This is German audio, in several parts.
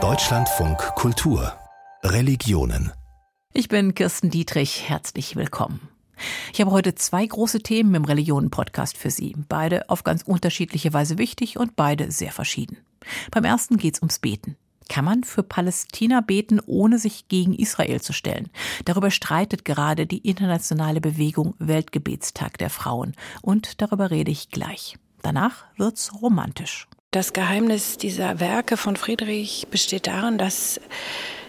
Deutschlandfunk Kultur Religionen Ich bin Kirsten Dietrich, herzlich willkommen. Ich habe heute zwei große Themen im Religionen-Podcast für Sie. Beide auf ganz unterschiedliche Weise wichtig und beide sehr verschieden. Beim ersten geht es ums Beten. Kann man für Palästina beten, ohne sich gegen Israel zu stellen? Darüber streitet gerade die internationale Bewegung Weltgebetstag der Frauen. Und darüber rede ich gleich. Danach wird's romantisch. Das Geheimnis dieser Werke von Friedrich besteht darin, dass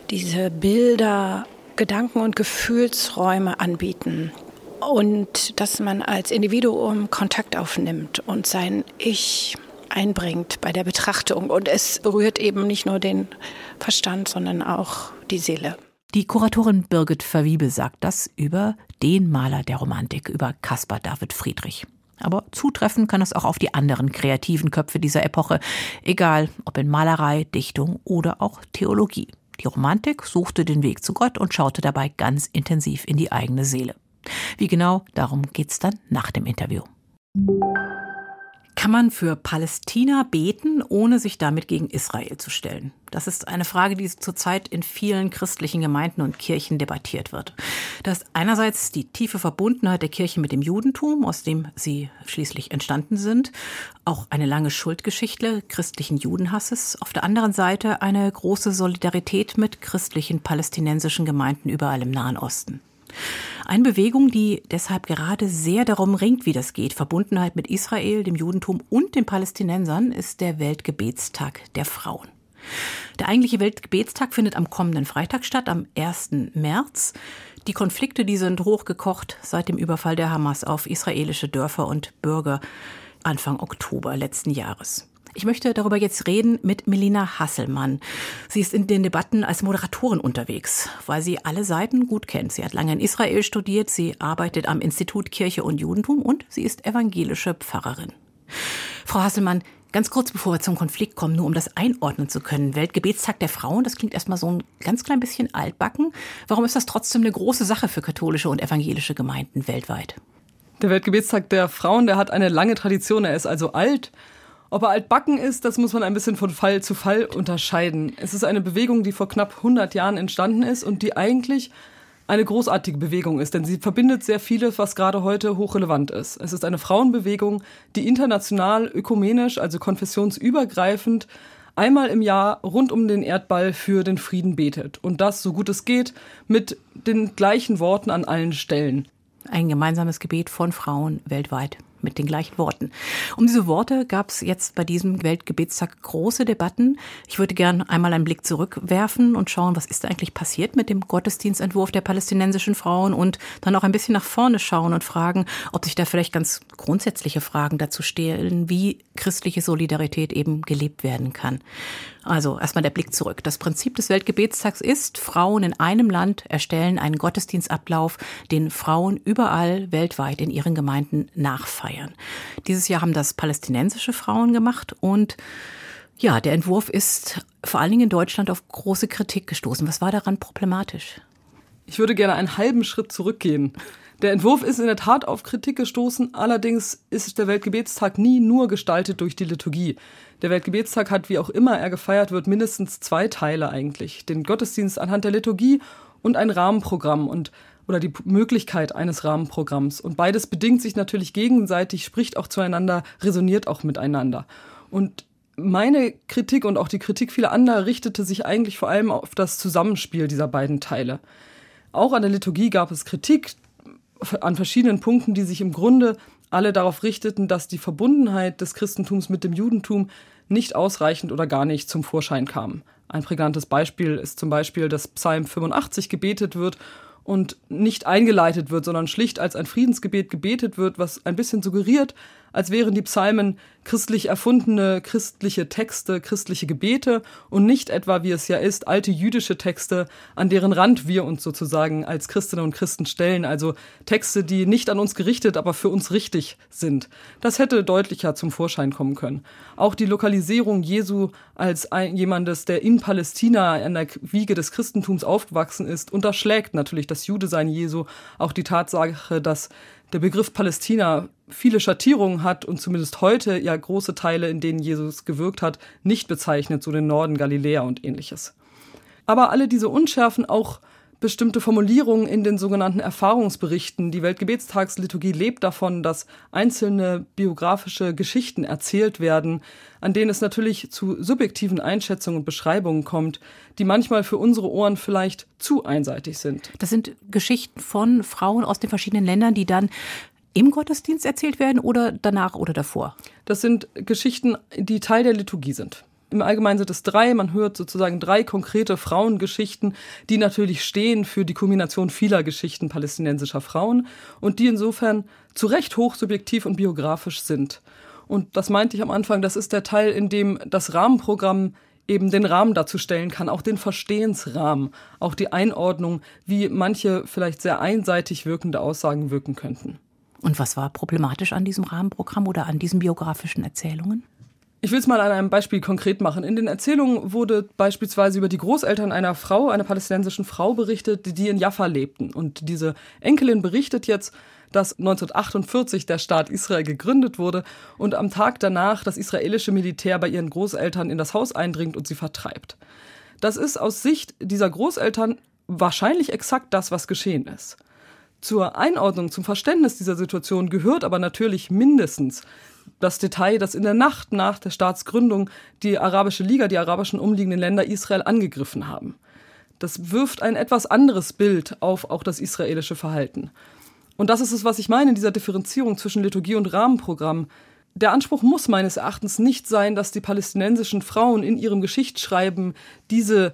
diese Bilder Gedanken- und Gefühlsräume anbieten und dass man als Individuum Kontakt aufnimmt und sein Ich einbringt bei der Betrachtung. Und es berührt eben nicht nur den Verstand, sondern auch die Seele. Die Kuratorin Birgit Verwiebe sagt das über den Maler der Romantik, über Caspar David Friedrich. Aber zutreffen kann es auch auf die anderen kreativen Köpfe dieser Epoche, egal ob in Malerei, Dichtung oder auch Theologie. Die Romantik suchte den Weg zu Gott und schaute dabei ganz intensiv in die eigene Seele. Wie genau, darum geht's dann nach dem Interview. Kann man für Palästina beten, ohne sich damit gegen Israel zu stellen? Das ist eine Frage, die zurzeit in vielen christlichen Gemeinden und Kirchen debattiert wird. Da ist einerseits die tiefe Verbundenheit der Kirche mit dem Judentum, aus dem sie schließlich entstanden sind, auch eine lange Schuldgeschichte christlichen Judenhasses, auf der anderen Seite eine große Solidarität mit christlichen palästinensischen Gemeinden überall im Nahen Osten. Eine Bewegung, die deshalb gerade sehr darum ringt, wie das geht. Verbundenheit mit Israel, dem Judentum und den Palästinensern ist der Weltgebetstag der Frauen. Der eigentliche Weltgebetstag findet am kommenden Freitag statt, am 1. März. Die Konflikte, die sind hochgekocht seit dem Überfall der Hamas auf israelische Dörfer und Bürger Anfang Oktober letzten Jahres. Ich möchte darüber jetzt reden mit Melina Hasselmann. Sie ist in den Debatten als Moderatorin unterwegs, weil sie alle Seiten gut kennt. Sie hat lange in Israel studiert, sie arbeitet am Institut Kirche und Judentum und sie ist evangelische Pfarrerin. Frau Hasselmann, Ganz kurz bevor wir zum Konflikt kommen, nur um das einordnen zu können. Weltgebetstag der Frauen, das klingt erstmal so ein ganz klein bisschen altbacken. Warum ist das trotzdem eine große Sache für katholische und evangelische Gemeinden weltweit? Der Weltgebetstag der Frauen, der hat eine lange Tradition. Er ist also alt. Ob er altbacken ist, das muss man ein bisschen von Fall zu Fall unterscheiden. Es ist eine Bewegung, die vor knapp 100 Jahren entstanden ist und die eigentlich eine großartige Bewegung ist, denn sie verbindet sehr vieles, was gerade heute hochrelevant ist. Es ist eine Frauenbewegung, die international, ökumenisch, also konfessionsübergreifend einmal im Jahr rund um den Erdball für den Frieden betet. Und das, so gut es geht, mit den gleichen Worten an allen Stellen. Ein gemeinsames Gebet von Frauen weltweit mit den gleichen Worten. Um diese Worte gab es jetzt bei diesem Weltgebetstag große Debatten. Ich würde gern einmal einen Blick zurückwerfen und schauen, was ist eigentlich passiert mit dem Gottesdienstentwurf der palästinensischen Frauen und dann auch ein bisschen nach vorne schauen und fragen, ob sich da vielleicht ganz grundsätzliche Fragen dazu stellen, wie christliche Solidarität eben gelebt werden kann. Also erstmal der Blick zurück. Das Prinzip des Weltgebetstags ist, Frauen in einem Land erstellen einen Gottesdienstablauf, den Frauen überall weltweit in ihren Gemeinden nachfeiern. Dieses Jahr haben das palästinensische Frauen gemacht und ja, der Entwurf ist vor allen Dingen in Deutschland auf große Kritik gestoßen. Was war daran problematisch? Ich würde gerne einen halben Schritt zurückgehen. Der Entwurf ist in der Tat auf Kritik gestoßen, allerdings ist der Weltgebetstag nie nur gestaltet durch die Liturgie. Der Weltgebetstag hat, wie auch immer er gefeiert wird, mindestens zwei Teile eigentlich. Den Gottesdienst anhand der Liturgie und ein Rahmenprogramm und oder die Möglichkeit eines Rahmenprogramms. Und beides bedingt sich natürlich gegenseitig, spricht auch zueinander, resoniert auch miteinander. Und meine Kritik und auch die Kritik vieler anderer richtete sich eigentlich vor allem auf das Zusammenspiel dieser beiden Teile. Auch an der Liturgie gab es Kritik, an verschiedenen Punkten, die sich im Grunde alle darauf richteten, dass die Verbundenheit des Christentums mit dem Judentum nicht ausreichend oder gar nicht zum Vorschein kam. Ein prägnantes Beispiel ist zum Beispiel, dass Psalm 85 gebetet wird und nicht eingeleitet wird, sondern schlicht als ein Friedensgebet gebetet wird, was ein bisschen suggeriert, als wären die Psalmen christlich erfundene christliche Texte, christliche Gebete und nicht etwa, wie es ja ist, alte jüdische Texte, an deren Rand wir uns sozusagen als Christinnen und Christen stellen, also Texte, die nicht an uns gerichtet, aber für uns richtig sind. Das hätte deutlicher zum Vorschein kommen können. Auch die Lokalisierung Jesu als ein, jemandes, der in Palästina an der Wiege des Christentums aufgewachsen ist, unterschlägt natürlich das Jude sein Jesu, auch die Tatsache, dass der Begriff Palästina viele Schattierungen hat und zumindest heute ja große Teile, in denen Jesus gewirkt hat, nicht bezeichnet, so den Norden Galiläa und ähnliches. Aber alle diese Unschärfen, auch bestimmte Formulierungen in den sogenannten Erfahrungsberichten. Die Weltgebetstagsliturgie lebt davon, dass einzelne biografische Geschichten erzählt werden, an denen es natürlich zu subjektiven Einschätzungen und Beschreibungen kommt, die manchmal für unsere Ohren vielleicht zu einseitig sind. Das sind Geschichten von Frauen aus den verschiedenen Ländern, die dann im Gottesdienst erzählt werden oder danach oder davor? Das sind Geschichten, die Teil der Liturgie sind. Im Allgemeinen sind es drei. Man hört sozusagen drei konkrete Frauengeschichten, die natürlich stehen für die Kombination vieler Geschichten palästinensischer Frauen und die insofern zu Recht hochsubjektiv und biografisch sind. Und das meinte ich am Anfang, das ist der Teil, in dem das Rahmenprogramm eben den Rahmen dazu stellen kann, auch den Verstehensrahmen, auch die Einordnung, wie manche vielleicht sehr einseitig wirkende Aussagen wirken könnten. Und was war problematisch an diesem Rahmenprogramm oder an diesen biografischen Erzählungen? Ich will es mal an einem Beispiel konkret machen. In den Erzählungen wurde beispielsweise über die Großeltern einer Frau, einer palästinensischen Frau berichtet, die in Jaffa lebten. Und diese Enkelin berichtet jetzt, dass 1948 der Staat Israel gegründet wurde und am Tag danach das israelische Militär bei ihren Großeltern in das Haus eindringt und sie vertreibt. Das ist aus Sicht dieser Großeltern wahrscheinlich exakt das, was geschehen ist. Zur Einordnung, zum Verständnis dieser Situation gehört aber natürlich mindestens das Detail, dass in der Nacht nach der Staatsgründung die Arabische Liga, die arabischen umliegenden Länder Israel angegriffen haben. Das wirft ein etwas anderes Bild auf auch das israelische Verhalten. Und das ist es, was ich meine in dieser Differenzierung zwischen Liturgie und Rahmenprogramm. Der Anspruch muss meines Erachtens nicht sein, dass die palästinensischen Frauen in ihrem Geschichtsschreiben diese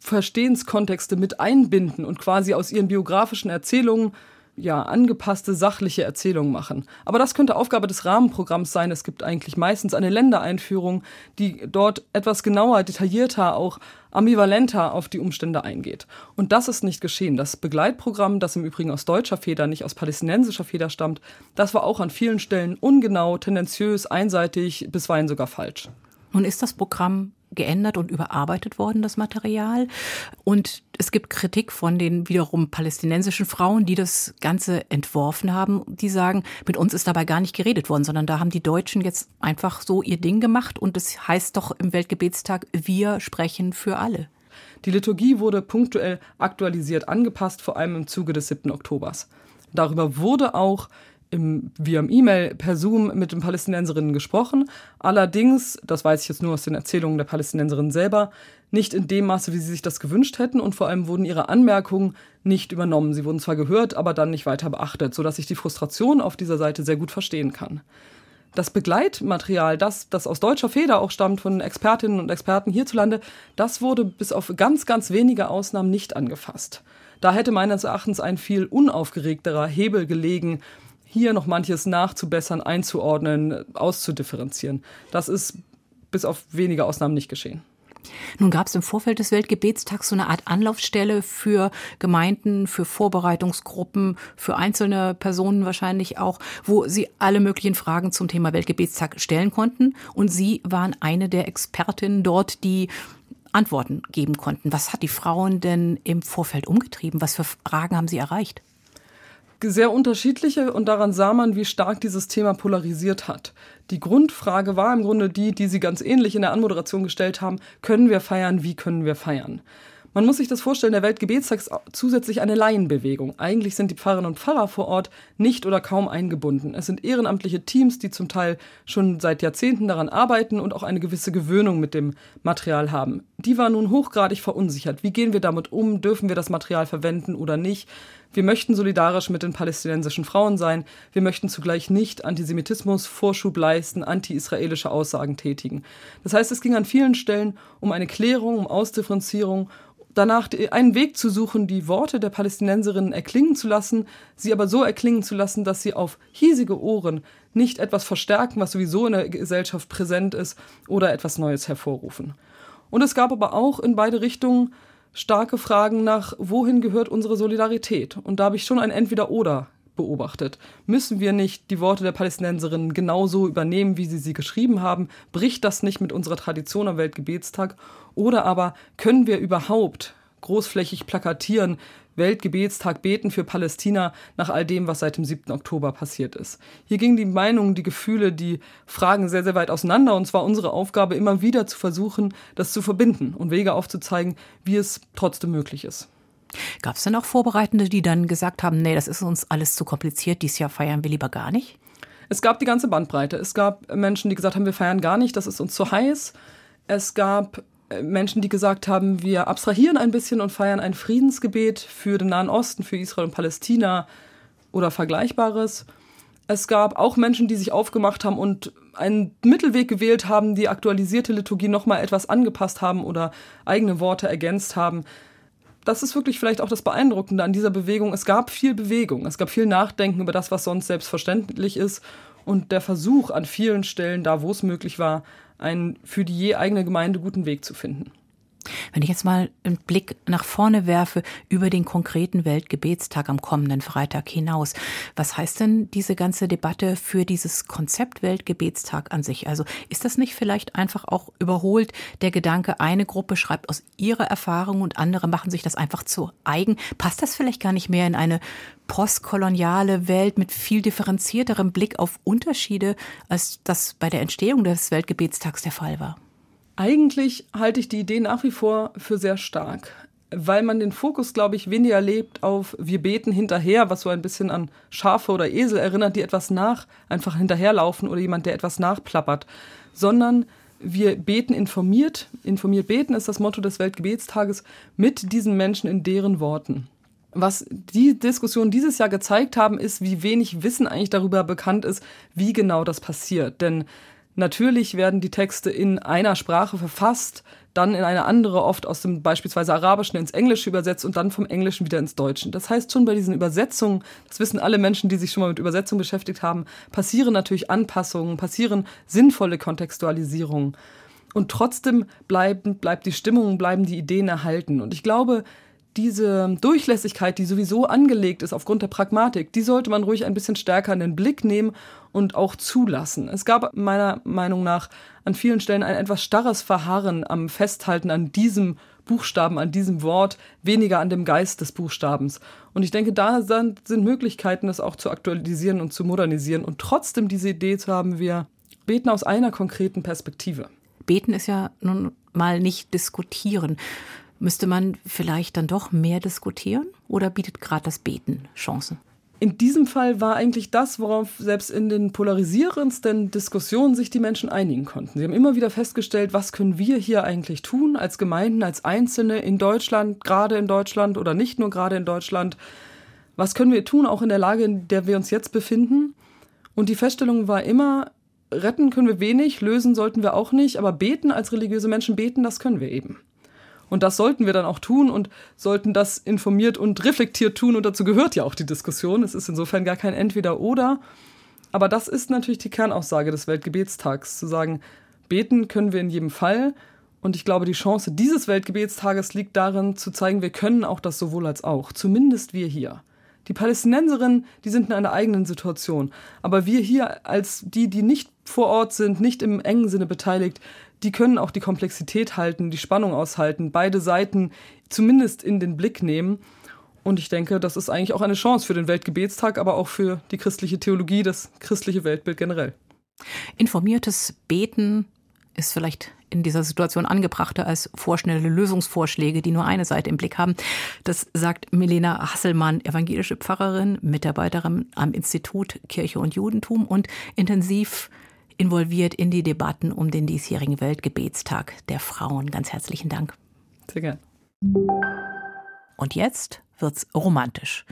Verstehenskontexte mit einbinden und quasi aus ihren biografischen Erzählungen ja, angepasste sachliche Erzählungen machen. Aber das könnte Aufgabe des Rahmenprogramms sein. Es gibt eigentlich meistens eine Ländereinführung, die dort etwas genauer, detaillierter, auch ambivalenter auf die Umstände eingeht. Und das ist nicht geschehen. Das Begleitprogramm, das im Übrigen aus deutscher Feder, nicht aus palästinensischer Feder stammt, das war auch an vielen Stellen ungenau, tendenziös, einseitig, bisweilen sogar falsch. Nun ist das Programm geändert und überarbeitet worden, das Material. Und es gibt Kritik von den wiederum palästinensischen Frauen, die das Ganze entworfen haben. Die sagen, mit uns ist dabei gar nicht geredet worden, sondern da haben die Deutschen jetzt einfach so ihr Ding gemacht. Und es das heißt doch im Weltgebetstag, wir sprechen für alle. Die Liturgie wurde punktuell aktualisiert, angepasst, vor allem im Zuge des 7. Oktobers. Darüber wurde auch im, via E-Mail per Zoom mit den Palästinenserinnen gesprochen. Allerdings, das weiß ich jetzt nur aus den Erzählungen der Palästinenserinnen selber, nicht in dem Maße, wie sie sich das gewünscht hätten und vor allem wurden ihre Anmerkungen nicht übernommen. Sie wurden zwar gehört, aber dann nicht weiter beachtet, sodass ich die Frustration auf dieser Seite sehr gut verstehen kann. Das Begleitmaterial, das, das aus deutscher Feder auch stammt von Expertinnen und Experten hierzulande, das wurde bis auf ganz, ganz wenige Ausnahmen nicht angefasst. Da hätte meines Erachtens ein viel unaufgeregterer Hebel gelegen, hier noch manches nachzubessern, einzuordnen, auszudifferenzieren. Das ist bis auf wenige Ausnahmen nicht geschehen. Nun gab es im Vorfeld des Weltgebetstags so eine Art Anlaufstelle für Gemeinden, für Vorbereitungsgruppen, für einzelne Personen wahrscheinlich auch, wo sie alle möglichen Fragen zum Thema Weltgebetstag stellen konnten. Und Sie waren eine der Expertinnen dort, die Antworten geben konnten. Was hat die Frauen denn im Vorfeld umgetrieben? Was für Fragen haben Sie erreicht? Sehr unterschiedliche und daran sah man, wie stark dieses Thema polarisiert hat. Die Grundfrage war im Grunde die, die Sie ganz ähnlich in der Anmoderation gestellt haben, können wir feiern, wie können wir feiern? Man muss sich das vorstellen, der Weltgebetstag ist zusätzlich eine Laienbewegung. Eigentlich sind die Pfarrerinnen und Pfarrer vor Ort nicht oder kaum eingebunden. Es sind ehrenamtliche Teams, die zum Teil schon seit Jahrzehnten daran arbeiten und auch eine gewisse Gewöhnung mit dem Material haben. Die war nun hochgradig verunsichert. Wie gehen wir damit um? Dürfen wir das Material verwenden oder nicht? Wir möchten solidarisch mit den palästinensischen Frauen sein. Wir möchten zugleich nicht Antisemitismus Vorschub leisten, anti-israelische Aussagen tätigen. Das heißt, es ging an vielen Stellen um eine Klärung, um Ausdifferenzierung danach einen Weg zu suchen, die Worte der Palästinenserinnen erklingen zu lassen, sie aber so erklingen zu lassen, dass sie auf hiesige Ohren nicht etwas verstärken, was sowieso in der Gesellschaft präsent ist, oder etwas Neues hervorrufen. Und es gab aber auch in beide Richtungen starke Fragen nach, wohin gehört unsere Solidarität? Und da habe ich schon ein Entweder-Oder beobachtet. Müssen wir nicht die Worte der Palästinenserinnen genauso übernehmen, wie sie sie geschrieben haben? Bricht das nicht mit unserer Tradition am Weltgebetstag? Oder aber können wir überhaupt großflächig plakatieren, Weltgebetstag beten für Palästina nach all dem, was seit dem 7. Oktober passiert ist. Hier gingen die Meinungen, die Gefühle, die Fragen sehr, sehr weit auseinander und zwar unsere Aufgabe immer wieder zu versuchen, das zu verbinden und Wege aufzuzeigen, wie es trotzdem möglich ist. Gab es denn auch Vorbereitende, die dann gesagt haben, nee, das ist uns alles zu kompliziert, dieses Jahr feiern wir lieber gar nicht? Es gab die ganze Bandbreite. Es gab Menschen, die gesagt haben, wir feiern gar nicht, das ist uns zu heiß. Es gab Menschen, die gesagt haben, wir abstrahieren ein bisschen und feiern ein Friedensgebet für den Nahen Osten, für Israel und Palästina oder Vergleichbares. Es gab auch Menschen, die sich aufgemacht haben und einen Mittelweg gewählt haben, die aktualisierte Liturgie nochmal etwas angepasst haben oder eigene Worte ergänzt haben. Das ist wirklich vielleicht auch das Beeindruckende an dieser Bewegung. Es gab viel Bewegung, es gab viel Nachdenken über das, was sonst selbstverständlich ist und der Versuch an vielen Stellen, da wo es möglich war, einen für die je eigene Gemeinde guten Weg zu finden. Wenn ich jetzt mal einen Blick nach vorne werfe über den konkreten Weltgebetstag am kommenden Freitag hinaus, was heißt denn diese ganze Debatte für dieses Konzept Weltgebetstag an sich? Also ist das nicht vielleicht einfach auch überholt der Gedanke, eine Gruppe schreibt aus ihrer Erfahrung und andere machen sich das einfach zu eigen? Passt das vielleicht gar nicht mehr in eine postkoloniale Welt mit viel differenzierterem Blick auf Unterschiede, als das bei der Entstehung des Weltgebetstags der Fall war? Eigentlich halte ich die Idee nach wie vor für sehr stark, weil man den Fokus, glaube ich, weniger lebt auf wir beten hinterher, was so ein bisschen an Schafe oder Esel erinnert, die etwas nach, einfach hinterherlaufen oder jemand, der etwas nachplappert, sondern wir beten informiert. Informiert beten ist das Motto des Weltgebetstages mit diesen Menschen in deren Worten. Was die Diskussion dieses Jahr gezeigt haben, ist, wie wenig Wissen eigentlich darüber bekannt ist, wie genau das passiert. Denn natürlich werden die Texte in einer Sprache verfasst, dann in eine andere, oft aus dem beispielsweise Arabischen ins Englische übersetzt und dann vom Englischen wieder ins Deutsche. Das heißt, schon bei diesen Übersetzungen, das wissen alle Menschen, die sich schon mal mit Übersetzung beschäftigt haben, passieren natürlich Anpassungen, passieren sinnvolle Kontextualisierungen. Und trotzdem bleiben, bleibt die Stimmung, bleiben die Ideen erhalten. Und ich glaube, diese Durchlässigkeit, die sowieso angelegt ist aufgrund der Pragmatik, die sollte man ruhig ein bisschen stärker in den Blick nehmen und auch zulassen. Es gab meiner Meinung nach an vielen Stellen ein etwas starres Verharren am Festhalten an diesem Buchstaben, an diesem Wort, weniger an dem Geist des Buchstabens. Und ich denke, da sind Möglichkeiten, das auch zu aktualisieren und zu modernisieren und trotzdem diese Idee zu haben, wir beten aus einer konkreten Perspektive. Beten ist ja nun mal nicht diskutieren. Müsste man vielleicht dann doch mehr diskutieren oder bietet gerade das Beten Chancen? In diesem Fall war eigentlich das, worauf selbst in den polarisierendsten Diskussionen sich die Menschen einigen konnten. Sie haben immer wieder festgestellt, was können wir hier eigentlich tun als Gemeinden, als Einzelne in Deutschland, gerade in Deutschland oder nicht nur gerade in Deutschland. Was können wir tun, auch in der Lage, in der wir uns jetzt befinden? Und die Feststellung war immer, retten können wir wenig, lösen sollten wir auch nicht, aber beten als religiöse Menschen, beten, das können wir eben. Und das sollten wir dann auch tun und sollten das informiert und reflektiert tun. Und dazu gehört ja auch die Diskussion. Es ist insofern gar kein Entweder-Oder. Aber das ist natürlich die Kernaussage des Weltgebetstags, zu sagen, beten können wir in jedem Fall. Und ich glaube, die Chance dieses Weltgebetstages liegt darin, zu zeigen, wir können auch das sowohl als auch. Zumindest wir hier. Die Palästinenserinnen, die sind in einer eigenen Situation. Aber wir hier als die, die nicht vor Ort sind, nicht im engen Sinne beteiligt, die können auch die Komplexität halten, die Spannung aushalten, beide Seiten zumindest in den Blick nehmen. Und ich denke, das ist eigentlich auch eine Chance für den Weltgebetstag, aber auch für die christliche Theologie, das christliche Weltbild generell. Informiertes Beten ist vielleicht in dieser Situation angebrachter als vorschnelle Lösungsvorschläge, die nur eine Seite im Blick haben. Das sagt Milena Hasselmann, evangelische Pfarrerin, Mitarbeiterin am Institut Kirche und Judentum und intensiv involviert in die Debatten um den diesjährigen Weltgebetstag der Frauen. Ganz herzlichen Dank. Sehr gern. Und jetzt wird's romantisch.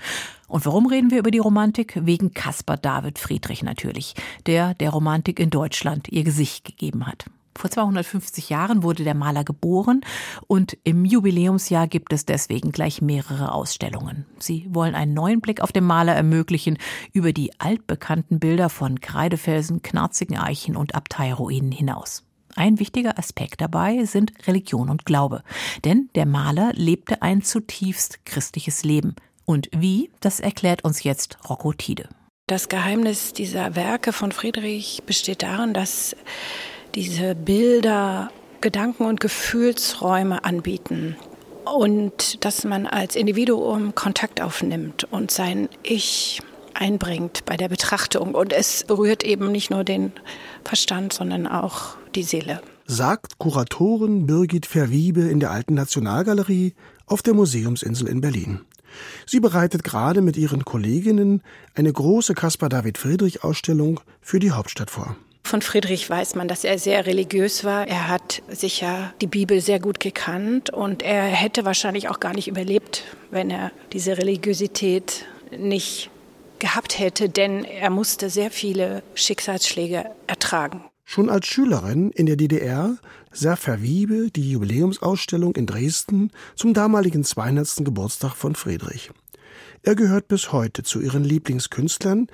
Und warum reden wir über die Romantik? Wegen Caspar David Friedrich natürlich, der der Romantik in Deutschland ihr Gesicht gegeben hat. Vor 250 Jahren wurde der Maler geboren und im Jubiläumsjahr gibt es deswegen gleich mehrere Ausstellungen. Sie wollen einen neuen Blick auf den Maler ermöglichen über die altbekannten Bilder von Kreidefelsen, knarzigen Eichen und Abteiruinen hinaus. Ein wichtiger Aspekt dabei sind Religion und Glaube. Denn der Maler lebte ein zutiefst christliches Leben. Und wie, das erklärt uns jetzt Rocco Tide. Das Geheimnis dieser Werke von Friedrich besteht darin, dass diese Bilder Gedanken- und Gefühlsräume anbieten. und dass man als Individuum Kontakt aufnimmt und sein Ich einbringt bei der Betrachtung. Und es berührt eben nicht nur den Verstand, sondern auch die Seele. Sagt Kuratorin Birgit Verwiebe in der Alten Nationalgalerie auf der Museumsinsel in Berlin. Sie bereitet gerade mit ihren Kolleginnen eine große Caspar David Friedrich Ausstellung für die Hauptstadt vor. Von Friedrich weiß man, dass er sehr religiös war. Er hat sicher die Bibel sehr gut gekannt und er hätte wahrscheinlich auch gar nicht überlebt, wenn er diese Religiosität nicht gehabt hätte, denn er musste sehr viele Schicksalsschläge ertragen. Schon als Schülerin in der DDR sah Verwiebe die Jubiläumsausstellung in Dresden zum damaligen 200. Geburtstag von Friedrich. Er gehört bis heute zu ihren Lieblingskünstlern,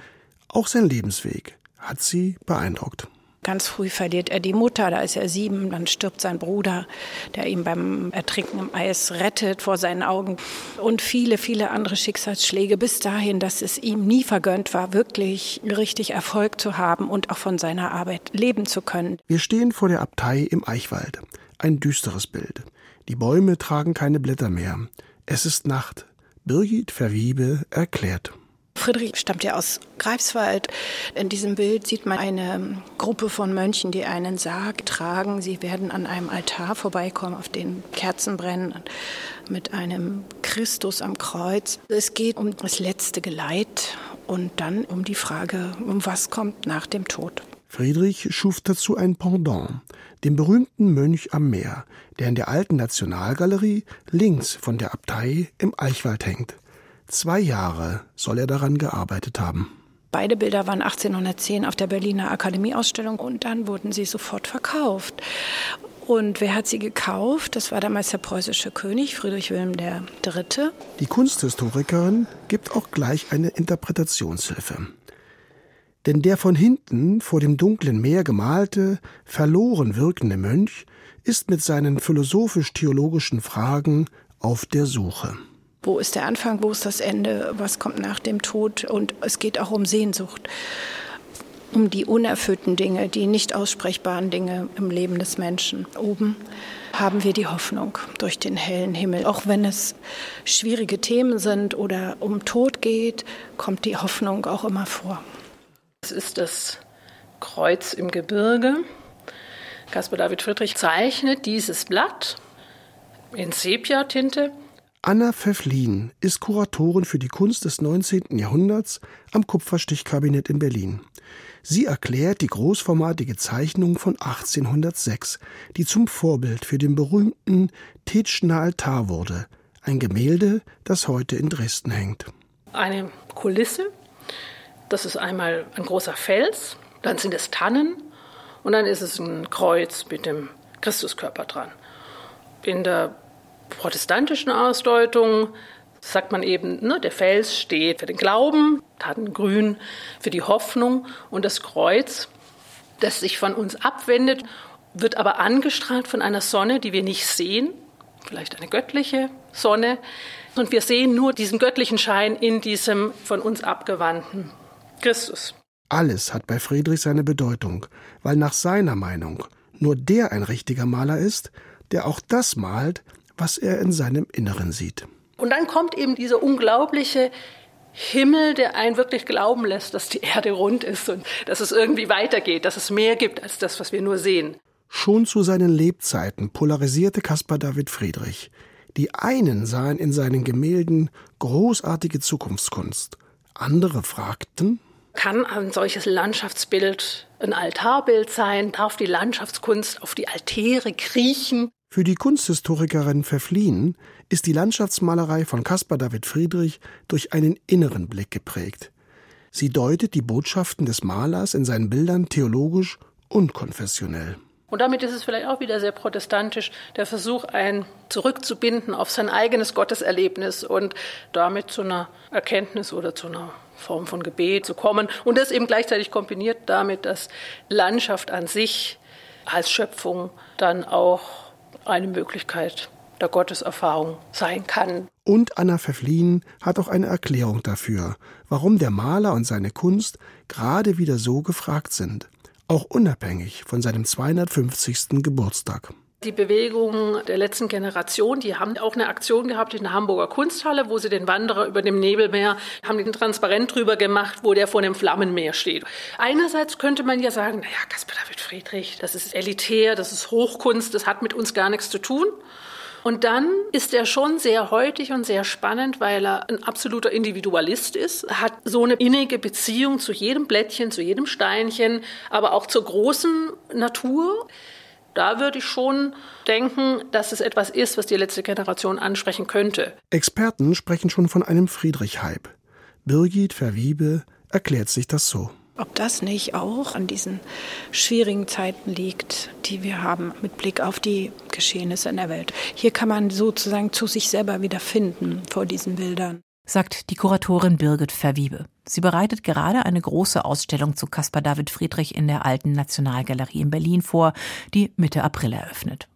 auch sein Lebensweg hat sie beeindruckt. Ganz früh verliert er die Mutter, da ist er sieben, dann stirbt sein Bruder, der ihn beim Ertrinken im Eis rettet vor seinen Augen. Und viele, viele andere Schicksalsschläge bis dahin, dass es ihm nie vergönnt war, wirklich richtig Erfolg zu haben und auch von seiner Arbeit leben zu können. Wir stehen vor der Abtei im Eichwald. Ein düsteres Bild. Die Bäume tragen keine Blätter mehr. Es ist Nacht. Birgit Verwiebe erklärt. Friedrich stammt ja aus Greifswald. In diesem Bild sieht man eine Gruppe von Mönchen, die einen Sarg tragen. Sie werden an einem Altar vorbeikommen, auf den Kerzen brennen, mit einem Christus am Kreuz. Es geht um das letzte Geleit und dann um die Frage, um was kommt nach dem Tod. Friedrich schuf dazu ein Pendant, den berühmten Mönch am Meer, der in der alten Nationalgalerie links von der Abtei im Eichwald hängt. Zwei Jahre soll er daran gearbeitet haben. Beide Bilder waren 1810 auf der Berliner Akademieausstellung und dann wurden sie sofort verkauft. Und wer hat sie gekauft? Das war damals der preußische König Friedrich Wilhelm III. Die Kunsthistorikerin gibt auch gleich eine Interpretationshilfe. Denn der von hinten vor dem dunklen Meer gemalte, verloren wirkende Mönch ist mit seinen philosophisch-theologischen Fragen auf der Suche. Wo ist der Anfang, wo ist das Ende, was kommt nach dem Tod? Und es geht auch um Sehnsucht, um die unerfüllten Dinge, die nicht aussprechbaren Dinge im Leben des Menschen. Oben haben wir die Hoffnung durch den hellen Himmel. Auch wenn es schwierige Themen sind oder um Tod geht, kommt die Hoffnung auch immer vor. Es ist das Kreuz im Gebirge. Caspar David Friedrich zeichnet dieses Blatt in Sepia-Tinte Anna Pfefflin ist Kuratorin für die Kunst des 19. Jahrhunderts am Kupferstichkabinett in Berlin. Sie erklärt die großformatige Zeichnung von 1806, die zum Vorbild für den berühmten Tetschner Altar wurde, ein Gemälde, das heute in Dresden hängt. Eine Kulisse, das ist einmal ein großer Fels, dann sind es Tannen und dann ist es ein Kreuz mit dem Christuskörper dran. In der protestantischen Ausdeutung sagt man eben, ne, der Fels steht für den Glauben, Tatengrün für die Hoffnung und das Kreuz, das sich von uns abwendet, wird aber angestrahlt von einer Sonne, die wir nicht sehen, vielleicht eine göttliche Sonne. Und wir sehen nur diesen göttlichen Schein in diesem von uns abgewandten Christus. Alles hat bei Friedrich seine Bedeutung, weil nach seiner Meinung nur der ein richtiger Maler ist, der auch das malt, was er in seinem Inneren sieht. Und dann kommt eben dieser unglaubliche Himmel, der einen wirklich glauben lässt, dass die Erde rund ist und dass es irgendwie weitergeht, dass es mehr gibt als das, was wir nur sehen. Schon zu seinen Lebzeiten polarisierte Caspar David Friedrich. Die einen sahen in seinen Gemälden großartige Zukunftskunst. Andere fragten, kann ein solches Landschaftsbild ein Altarbild sein? Darf die Landschaftskunst auf die Altäre kriechen? Für die Kunsthistorikerin Verfliehen ist die Landschaftsmalerei von Caspar David Friedrich durch einen inneren Blick geprägt. Sie deutet die Botschaften des Malers in seinen Bildern theologisch und konfessionell. Und damit ist es vielleicht auch wieder sehr protestantisch, der Versuch, einen zurückzubinden auf sein eigenes Gotteserlebnis und damit zu einer Erkenntnis oder zu einer Form von Gebet zu kommen. Und das eben gleichzeitig kombiniert damit, dass Landschaft an sich als Schöpfung dann auch eine Möglichkeit der Gotteserfahrung sein kann. Und Anna Pfefflin hat auch eine Erklärung dafür, warum der Maler und seine Kunst gerade wieder so gefragt sind, auch unabhängig von seinem 250. Geburtstag. Die Bewegung der letzten Generation, die haben auch eine Aktion gehabt in der Hamburger Kunsthalle, wo sie den Wanderer über dem Nebelmeer haben den Transparent drüber gemacht, wo der vor dem Flammenmeer steht. Einerseits könnte man ja sagen, naja, Caspar David Friedrich, das ist elitär, das ist Hochkunst, das hat mit uns gar nichts zu tun. Und dann ist er schon sehr heutig und sehr spannend, weil er ein absoluter Individualist ist, hat so eine innige Beziehung zu jedem Blättchen, zu jedem Steinchen, aber auch zur großen Natur. Da würde ich schon denken, dass es etwas ist, was die letzte Generation ansprechen könnte. Experten sprechen schon von einem Friedrich-Hype. Birgit Verwiebe erklärt sich das so. Ob das nicht auch an diesen schwierigen Zeiten liegt, die wir haben mit Blick auf die Geschehnisse in der Welt. Hier kann man sozusagen zu sich selber wieder finden vor diesen Bildern. Sagt die Kuratorin Birgit Verwiebe. Sie bereitet gerade eine große Ausstellung zu Caspar David Friedrich in der Alten Nationalgalerie in Berlin vor, die Mitte April eröffnet.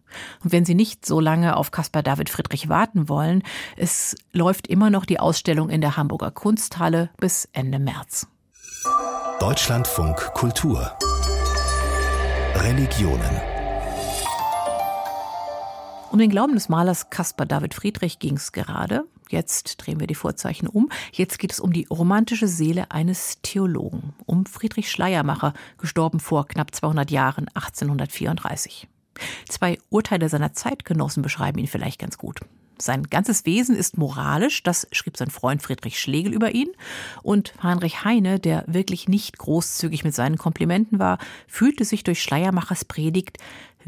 Und wenn Sie nicht so lange auf Caspar David Friedrich warten wollen, es läuft immer noch die Ausstellung in der Hamburger Kunsthalle bis Ende März. Deutschlandfunk Kultur Religionen Um den Glauben des Malers Caspar David Friedrich ging es gerade. Jetzt drehen wir die Vorzeichen um. Jetzt geht es um die romantische Seele eines Theologen, um Friedrich Schleiermacher, gestorben vor knapp 200 Jahren, 1834. Zwei Urteile seiner Zeitgenossen beschreiben ihn vielleicht ganz gut. Sein ganzes Wesen ist moralisch, das schrieb sein Freund Friedrich Schlegel über ihn. Und Heinrich Heine, der wirklich nicht großzügig mit seinen Komplimenten war, fühlte sich durch Schleiermachers Predigt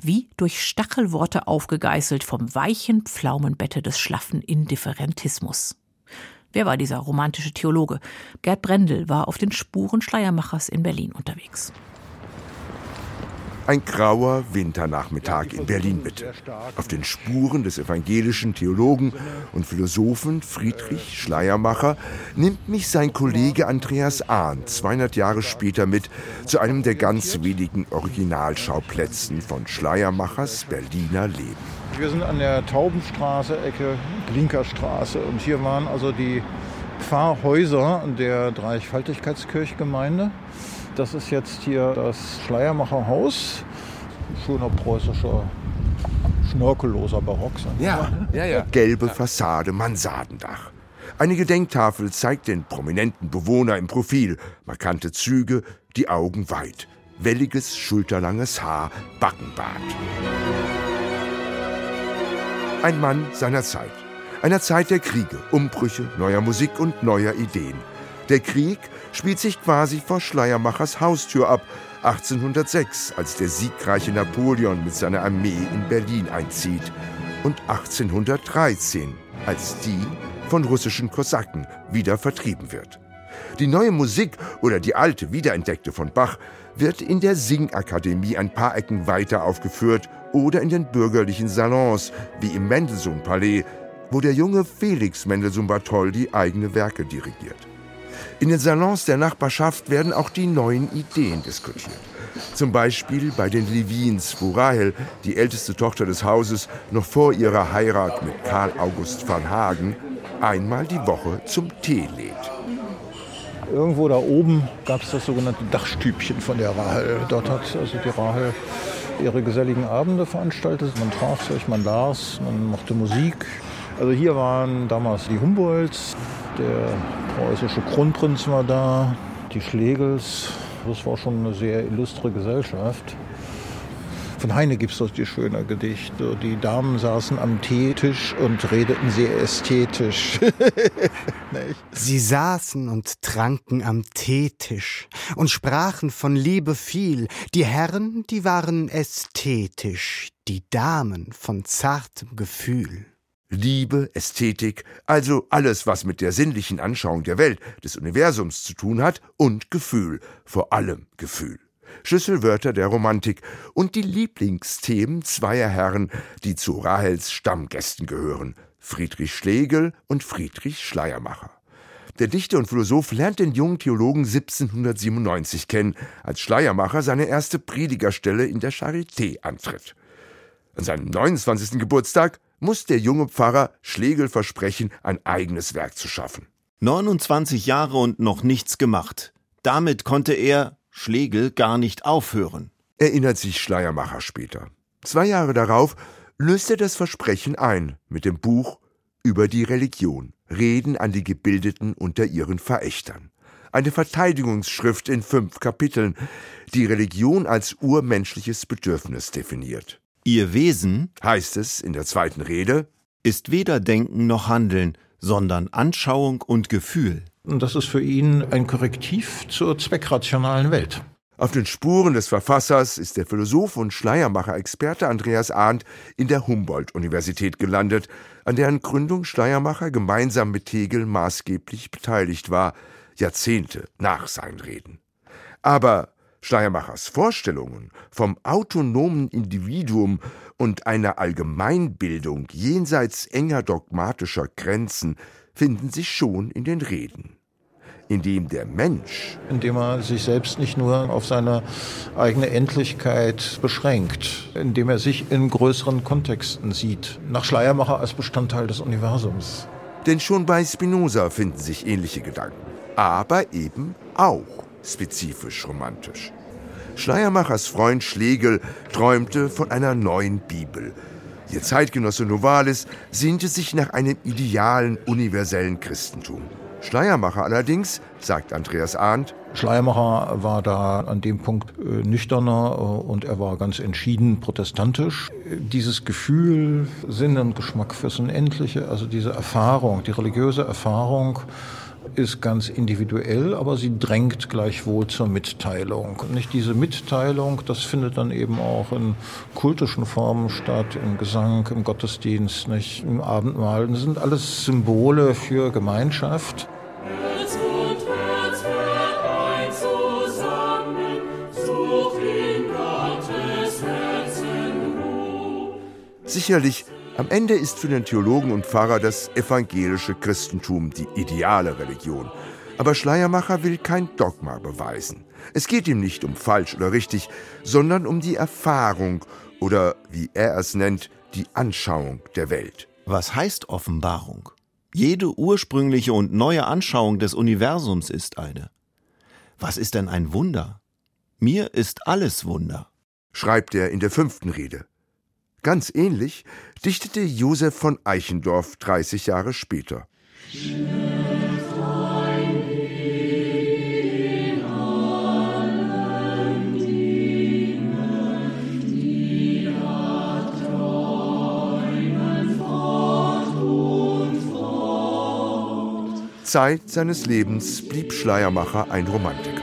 wie durch Stachelworte aufgegeißelt vom weichen Pflaumenbette des schlaffen Indifferentismus. Wer war dieser romantische Theologe? Gerd Brendel war auf den Spuren Schleiermachers in Berlin unterwegs. Ein grauer Winternachmittag in Berlin bitte. Auf den Spuren des evangelischen Theologen und Philosophen Friedrich Schleiermacher nimmt mich sein Kollege Andreas Ahn 200 Jahre später mit zu einem der ganz wenigen Originalschauplätzen von Schleiermachers Berliner Leben. Wir sind an der Taubenstraße, Ecke Blinkerstraße und hier waren also die Pfarrhäuser der Dreifaltigkeitskirchgemeinde. Das ist jetzt hier das Schleiermacher Haus. Schöner preußischer, schnörkelloser Barock. Ja, ja, ja. Gelbe Fassade, Mansardendach. Eine Gedenktafel zeigt den prominenten Bewohner im Profil. Markante Züge, die Augen weit. Welliges, schulterlanges Haar, Backenbart. Ein Mann seiner Zeit. Einer Zeit der Kriege, Umbrüche, neuer Musik und neuer Ideen. Der Krieg spielt sich quasi vor Schleiermachers Haustür ab, 1806, als der siegreiche Napoleon mit seiner Armee in Berlin einzieht, und 1813, als die von russischen Kosaken wieder vertrieben wird. Die neue Musik oder die alte wiederentdeckte von Bach wird in der Singakademie ein paar Ecken weiter aufgeführt oder in den bürgerlichen Salons wie im Mendelssohn-Palais, wo der junge Felix Mendelssohn-Bartholdy eigene Werke dirigiert. In den Salons der Nachbarschaft werden auch die neuen Ideen diskutiert. Zum Beispiel bei den Levins, wo Rahel, die älteste Tochter des Hauses, noch vor ihrer Heirat mit Karl August van Hagen einmal die Woche zum Tee lädt. Irgendwo da oben gab es das sogenannte Dachstübchen von der Rahel. Dort hat also die Rahel ihre geselligen Abende veranstaltet. Man traf sich, man las, man machte Musik. Also hier waren damals die Humboldts, der preußische Kronprinz war da, die Schlegels. Das war schon eine sehr illustre Gesellschaft. Von Heine gibt es doch die schöne Gedichte. Die Damen saßen am Teetisch und redeten sehr ästhetisch. Sie saßen und tranken am Teetisch und sprachen von Liebe viel. Die Herren, die waren ästhetisch, die Damen von zartem Gefühl. Liebe, Ästhetik, also alles, was mit der sinnlichen Anschauung der Welt, des Universums zu tun hat, und Gefühl, vor allem Gefühl. Schlüsselwörter der Romantik und die Lieblingsthemen zweier Herren, die zu Rahels Stammgästen gehören, Friedrich Schlegel und Friedrich Schleiermacher. Der Dichter und Philosoph lernt den jungen Theologen 1797 kennen, als Schleiermacher seine erste Predigerstelle in der Charité antritt. An seinem 29. Geburtstag muss der junge Pfarrer Schlegel versprechen, ein eigenes Werk zu schaffen. 29 Jahre und noch nichts gemacht. Damit konnte er, Schlegel, gar nicht aufhören. Erinnert sich Schleiermacher später. Zwei Jahre darauf löst er das Versprechen ein mit dem Buch über die Religion, Reden an die Gebildeten unter ihren Verächtern. Eine Verteidigungsschrift in fünf Kapiteln, die Religion als urmenschliches Bedürfnis definiert. Ihr Wesen, heißt es in der zweiten Rede, ist weder Denken noch Handeln, sondern Anschauung und Gefühl. Und das ist für ihn ein Korrektiv zur zweckrationalen Welt. Auf den Spuren des Verfassers ist der Philosoph und Schleiermacher-Experte Andreas Arndt in der Humboldt-Universität gelandet, an deren Gründung Schleiermacher gemeinsam mit Hegel maßgeblich beteiligt war, Jahrzehnte nach seinen Reden. Aber Schleiermachers Vorstellungen vom autonomen Individuum und einer Allgemeinbildung jenseits enger dogmatischer Grenzen finden sich schon in den Reden indem der Mensch, indem er sich selbst nicht nur auf seine eigene Endlichkeit beschränkt, indem er sich in größeren Kontexten sieht, nach Schleiermacher als Bestandteil des Universums. Denn schon bei Spinoza finden sich ähnliche Gedanken, aber eben auch spezifisch romantisch. Schleiermachers Freund Schlegel träumte von einer neuen Bibel. Ihr Zeitgenosse Novalis sehnte sich nach einem idealen, universellen Christentum. Schleiermacher allerdings, sagt Andreas Arndt, Schleiermacher war da an dem Punkt äh, nüchterner äh, und er war ganz entschieden protestantisch. Dieses Gefühl, Sinn und Geschmack fürs Unendliche, also diese Erfahrung, die religiöse Erfahrung, ist ganz individuell, aber sie drängt gleichwohl zur Mitteilung. Und nicht diese Mitteilung, das findet dann eben auch in kultischen Formen statt, im Gesang, im Gottesdienst, nicht, im Abendmahl. Das sind alles Symbole für Gemeinschaft. Sicherlich am Ende ist für den Theologen und Pfarrer das evangelische Christentum die ideale Religion. Aber Schleiermacher will kein Dogma beweisen. Es geht ihm nicht um falsch oder richtig, sondern um die Erfahrung oder, wie er es nennt, die Anschauung der Welt. Was heißt Offenbarung? Jede ursprüngliche und neue Anschauung des Universums ist eine. Was ist denn ein Wunder? Mir ist alles Wunder, schreibt er in der fünften Rede. Ganz ähnlich dichtete Josef von Eichendorff 30 Jahre später. Zeit seines Lebens blieb Schleiermacher ein Romantiker.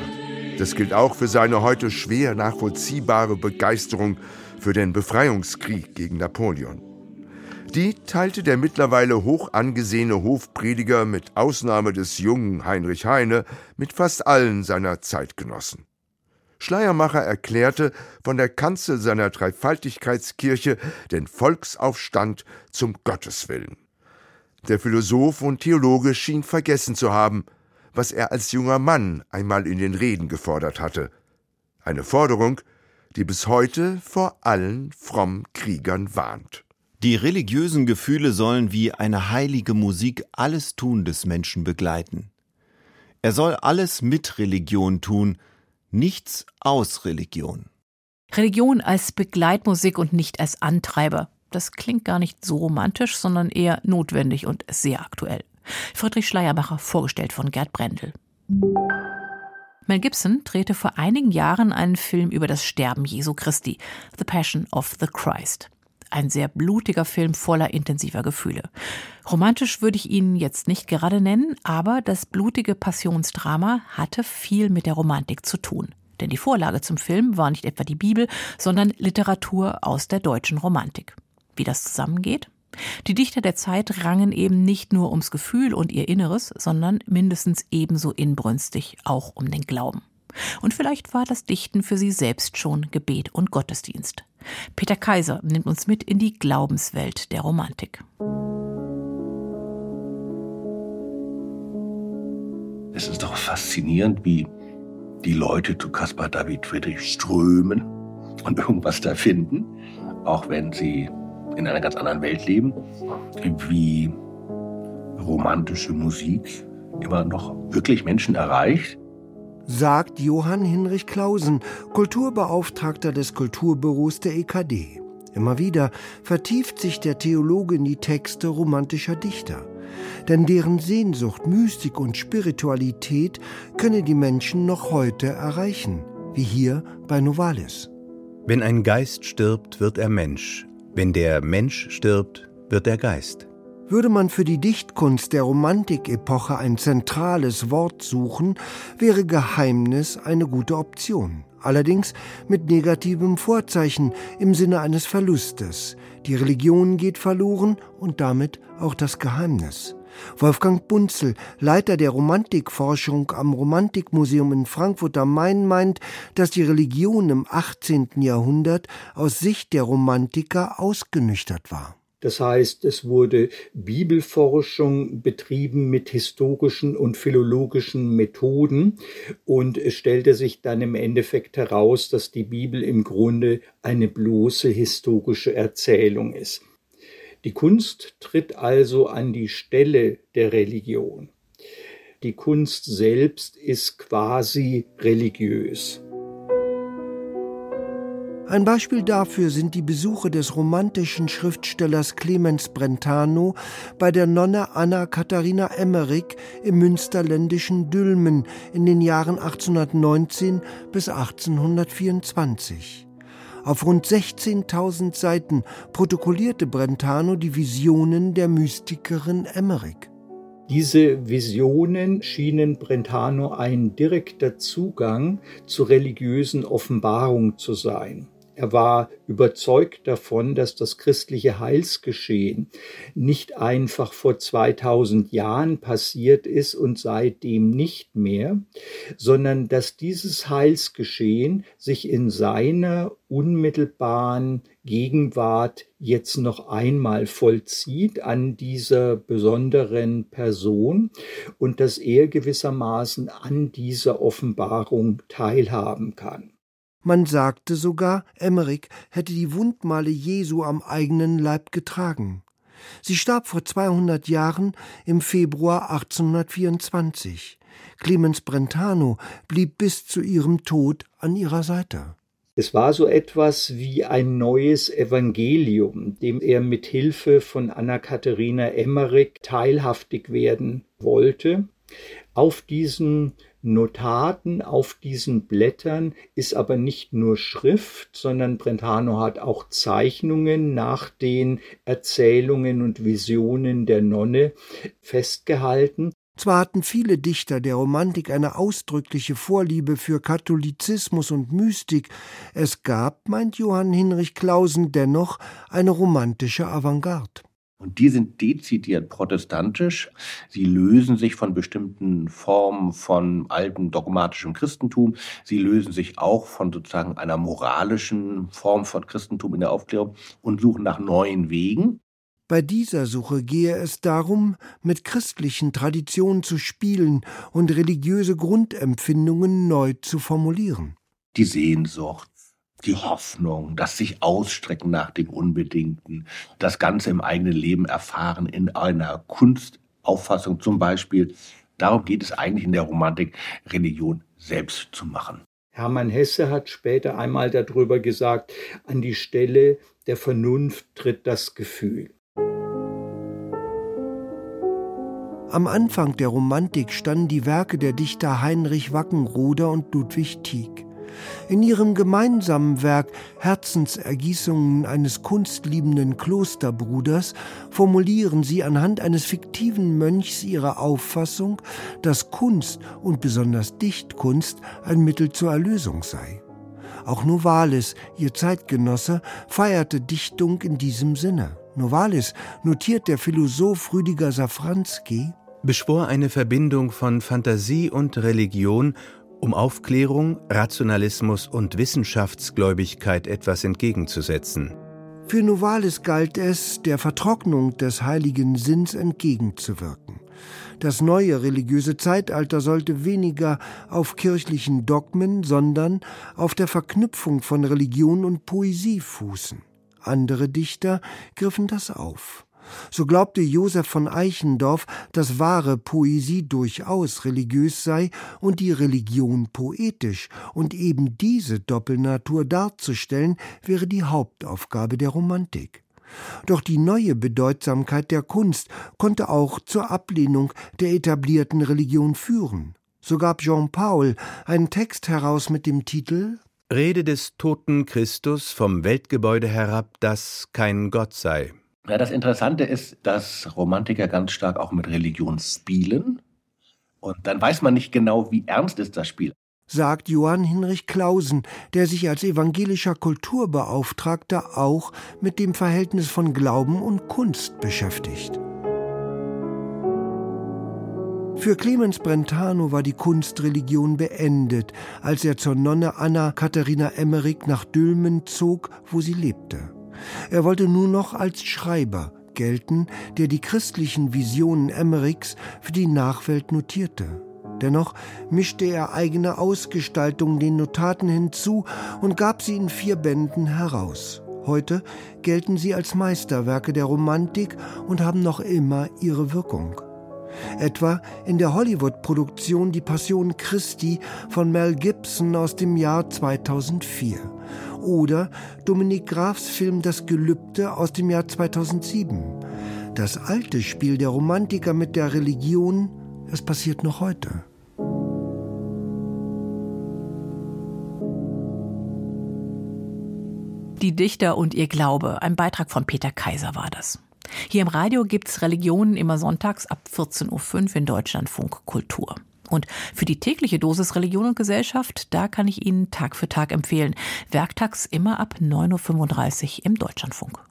Das gilt auch für seine heute schwer nachvollziehbare Begeisterung für den Befreiungskrieg gegen Napoleon. Die teilte der mittlerweile hoch angesehene Hofprediger mit Ausnahme des jungen Heinrich Heine mit fast allen seiner Zeitgenossen. Schleiermacher erklärte von der Kanzel seiner Dreifaltigkeitskirche den Volksaufstand zum Gotteswillen. Der Philosoph und Theologe schien vergessen zu haben, was er als junger Mann einmal in den Reden gefordert hatte. Eine Forderung, die bis heute vor allen frommen Kriegern warnt. Die religiösen Gefühle sollen wie eine heilige Musik alles Tun des Menschen begleiten. Er soll alles mit Religion tun, nichts aus Religion. Religion als Begleitmusik und nicht als Antreiber. Das klingt gar nicht so romantisch, sondern eher notwendig und sehr aktuell. Friedrich Schleiermacher, vorgestellt von Gerd Brendel. Mel Gibson drehte vor einigen Jahren einen Film über das Sterben Jesu Christi, The Passion of the Christ. Ein sehr blutiger Film voller intensiver Gefühle. Romantisch würde ich ihn jetzt nicht gerade nennen, aber das blutige Passionsdrama hatte viel mit der Romantik zu tun. Denn die Vorlage zum Film war nicht etwa die Bibel, sondern Literatur aus der deutschen Romantik. Wie das zusammengeht? Die Dichter der Zeit rangen eben nicht nur ums Gefühl und ihr Inneres, sondern mindestens ebenso inbrünstig auch um den Glauben. Und vielleicht war das Dichten für sie selbst schon Gebet und Gottesdienst. Peter Kaiser nimmt uns mit in die Glaubenswelt der Romantik. Es ist doch faszinierend, wie die Leute zu Caspar David Friedrich strömen und irgendwas da finden, auch wenn sie in einer ganz anderen Welt leben, wie romantische Musik immer noch wirklich Menschen erreicht. Sagt Johann Hinrich Clausen, Kulturbeauftragter des Kulturbüros der EKD. Immer wieder vertieft sich der Theologe in die Texte romantischer Dichter, denn deren Sehnsucht, Mystik und Spiritualität könne die Menschen noch heute erreichen, wie hier bei Novalis. Wenn ein Geist stirbt, wird er Mensch. Wenn der Mensch stirbt, wird er Geist. Würde man für die Dichtkunst der Romantikepoche ein zentrales Wort suchen, wäre Geheimnis eine gute Option. Allerdings mit negativem Vorzeichen im Sinne eines Verlustes. Die Religion geht verloren und damit auch das Geheimnis. Wolfgang Bunzel, Leiter der Romantikforschung am Romantikmuseum in Frankfurt am Main, meint, dass die Religion im 18. Jahrhundert aus Sicht der Romantiker ausgenüchtert war. Das heißt, es wurde Bibelforschung betrieben mit historischen und philologischen Methoden und es stellte sich dann im Endeffekt heraus, dass die Bibel im Grunde eine bloße historische Erzählung ist. Die Kunst tritt also an die Stelle der Religion. Die Kunst selbst ist quasi religiös. Ein Beispiel dafür sind die Besuche des romantischen Schriftstellers Clemens Brentano bei der Nonne Anna Katharina Emmerich im münsterländischen Dülmen in den Jahren 1819 bis 1824. Auf rund 16.000 Seiten protokollierte Brentano die Visionen der Mystikerin Emmerich. Diese Visionen schienen Brentano ein direkter Zugang zur religiösen Offenbarung zu sein. Er war überzeugt davon, dass das christliche Heilsgeschehen nicht einfach vor 2000 Jahren passiert ist und seitdem nicht mehr, sondern dass dieses Heilsgeschehen sich in seiner unmittelbaren Gegenwart jetzt noch einmal vollzieht an dieser besonderen Person und dass er gewissermaßen an dieser Offenbarung teilhaben kann. Man sagte sogar, Emmerich hätte die Wundmale Jesu am eigenen Leib getragen. Sie starb vor 200 Jahren im Februar 1824. Clemens Brentano blieb bis zu ihrem Tod an ihrer Seite. Es war so etwas wie ein neues Evangelium, dem er mit Hilfe von Anna Katharina Emmerich teilhaftig werden wollte. Auf diesen Notaten auf diesen Blättern ist aber nicht nur Schrift, sondern Brentano hat auch Zeichnungen nach den Erzählungen und Visionen der Nonne festgehalten. Zwar hatten viele Dichter der Romantik eine ausdrückliche Vorliebe für Katholizismus und Mystik, es gab, meint Johann Hinrich Clausen, dennoch eine romantische Avantgarde. Und die sind dezidiert protestantisch. Sie lösen sich von bestimmten Formen von altem dogmatischem Christentum. Sie lösen sich auch von sozusagen einer moralischen Form von Christentum in der Aufklärung und suchen nach neuen Wegen. Bei dieser Suche gehe es darum, mit christlichen Traditionen zu spielen und religiöse Grundempfindungen neu zu formulieren. Die Sehnsucht, die Hoffnung, das sich ausstrecken nach dem Unbedingten, das Ganze im eigenen Leben erfahren in einer Kunstauffassung zum Beispiel. Darum geht es eigentlich in der Romantik, Religion selbst zu machen. Hermann Hesse hat später einmal darüber gesagt, an die Stelle der Vernunft tritt das Gefühl. Am Anfang der Romantik standen die Werke der Dichter Heinrich Wackenroder und Ludwig Tieck. In ihrem gemeinsamen Werk Herzensergießungen eines kunstliebenden Klosterbruders formulieren sie anhand eines fiktiven Mönchs ihre Auffassung, dass Kunst und besonders Dichtkunst ein Mittel zur Erlösung sei. Auch Novalis, ihr Zeitgenosse, feierte Dichtung in diesem Sinne. Novalis, notiert der Philosoph Rüdiger Safranski, beschwor eine Verbindung von Fantasie und Religion um Aufklärung, Rationalismus und Wissenschaftsgläubigkeit etwas entgegenzusetzen. Für Novalis galt es, der Vertrocknung des heiligen Sinns entgegenzuwirken. Das neue religiöse Zeitalter sollte weniger auf kirchlichen Dogmen, sondern auf der Verknüpfung von Religion und Poesie fußen. Andere Dichter griffen das auf. So glaubte Josef von Eichendorff, dass wahre Poesie durchaus religiös sei und die Religion poetisch, und eben diese Doppelnatur darzustellen, wäre die Hauptaufgabe der Romantik. Doch die neue Bedeutsamkeit der Kunst konnte auch zur Ablehnung der etablierten Religion führen. So gab Jean Paul einen Text heraus mit dem Titel Rede des toten Christus vom Weltgebäude herab, das kein Gott sei. Ja, das Interessante ist, dass Romantiker ganz stark auch mit Religion spielen. Und dann weiß man nicht genau, wie ernst ist das Spiel. Sagt Johann Hinrich Clausen, der sich als evangelischer Kulturbeauftragter auch mit dem Verhältnis von Glauben und Kunst beschäftigt. Für Clemens Brentano war die Kunstreligion beendet, als er zur Nonne Anna Katharina Emmerich nach Dülmen zog, wo sie lebte. Er wollte nur noch als Schreiber gelten, der die christlichen Visionen Emmerichs für die Nachwelt notierte. Dennoch mischte er eigene Ausgestaltungen den Notaten hinzu und gab sie in vier Bänden heraus. Heute gelten sie als Meisterwerke der Romantik und haben noch immer ihre Wirkung. Etwa in der Hollywood-Produktion Die Passion Christi von Mel Gibson aus dem Jahr 2004 oder Dominik Grafs Film Das Gelübde aus dem Jahr 2007. Das alte Spiel der Romantiker mit der Religion, es passiert noch heute. Die Dichter und ihr Glaube. Ein Beitrag von Peter Kaiser war das. Hier im Radio gibt's Religionen immer sonntags ab 14.05 Uhr in Deutschlandfunk Kultur. Und für die tägliche Dosis Religion und Gesellschaft, da kann ich Ihnen Tag für Tag empfehlen. Werktags immer ab 9.35 Uhr im Deutschlandfunk.